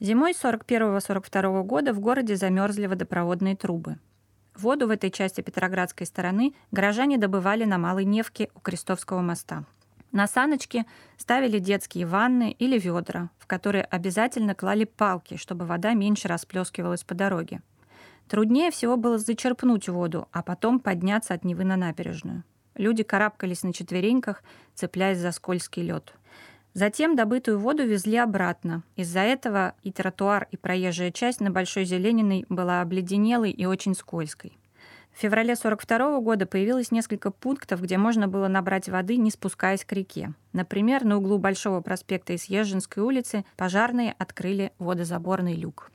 Зимой 41-42 года в городе замерзли водопроводные трубы. Воду в этой части Петроградской стороны горожане добывали на Малой Невке у Крестовского моста. На саночки ставили детские ванны или ведра, в которые обязательно клали палки, чтобы вода меньше расплескивалась по дороге. Труднее всего было зачерпнуть воду, а потом подняться от Невы на набережную. Люди карабкались на четвереньках, цепляясь за скользкий лед. Затем добытую воду везли обратно. Из-за этого и тротуар, и проезжая часть на Большой Зелениной была обледенелой и очень скользкой. В феврале 1942 года появилось несколько пунктов, где можно было набрать воды, не спускаясь к реке. Например, на углу Большого проспекта и Съезженской улицы пожарные открыли водозаборный люк.